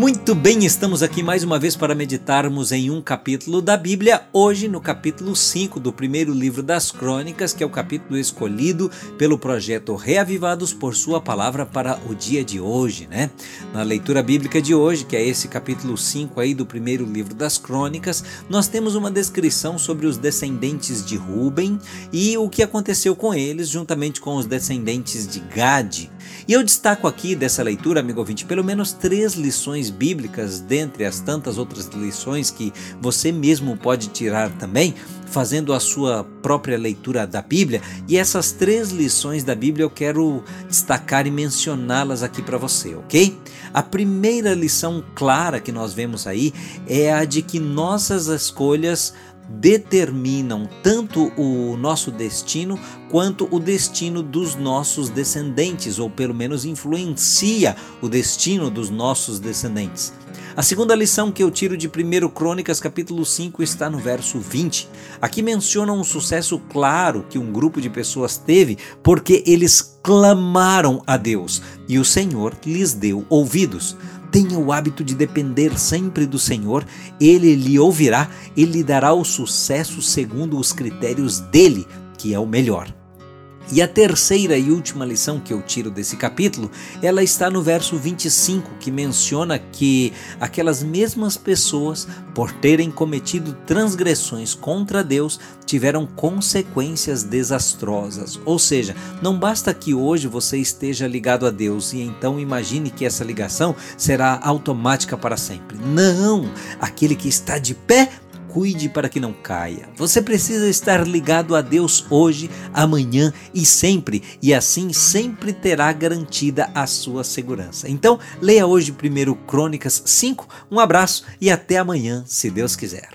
Muito bem, estamos aqui mais uma vez para meditarmos em um capítulo da Bíblia, hoje no capítulo 5 do primeiro livro das Crônicas, que é o capítulo escolhido pelo projeto Reavivados por Sua Palavra para o dia de hoje, né? Na leitura bíblica de hoje, que é esse capítulo 5 aí do primeiro livro das Crônicas, nós temos uma descrição sobre os descendentes de Ruben e o que aconteceu com eles, juntamente com os descendentes de Gade. E eu destaco aqui dessa leitura, amigo ouvinte, pelo menos três lições bíblicas, dentre as tantas outras lições que você mesmo pode tirar também, fazendo a sua própria leitura da Bíblia. E essas três lições da Bíblia eu quero destacar e mencioná-las aqui para você, ok? A primeira lição clara que nós vemos aí é a de que nossas escolhas determinam tanto o nosso destino quanto o destino dos nossos descendentes, ou pelo menos influencia o destino dos nossos descendentes. A segunda lição que eu tiro de 1 Crônicas, capítulo 5, está no verso 20. Aqui menciona um sucesso claro que um grupo de pessoas teve porque eles clamaram a Deus e o Senhor lhes deu ouvidos. Tenha o hábito de depender sempre do Senhor, ele lhe ouvirá, ele lhe dará o sucesso segundo os critérios dele, que é o melhor. E a terceira e última lição que eu tiro desse capítulo, ela está no verso 25, que menciona que aquelas mesmas pessoas, por terem cometido transgressões contra Deus, tiveram consequências desastrosas. Ou seja, não basta que hoje você esteja ligado a Deus e então imagine que essa ligação será automática para sempre. Não! Aquele que está de pé cuide para que não caia. Você precisa estar ligado a Deus hoje, amanhã e sempre, e assim sempre terá garantida a sua segurança. Então, leia hoje primeiro Crônicas 5. Um abraço e até amanhã, se Deus quiser.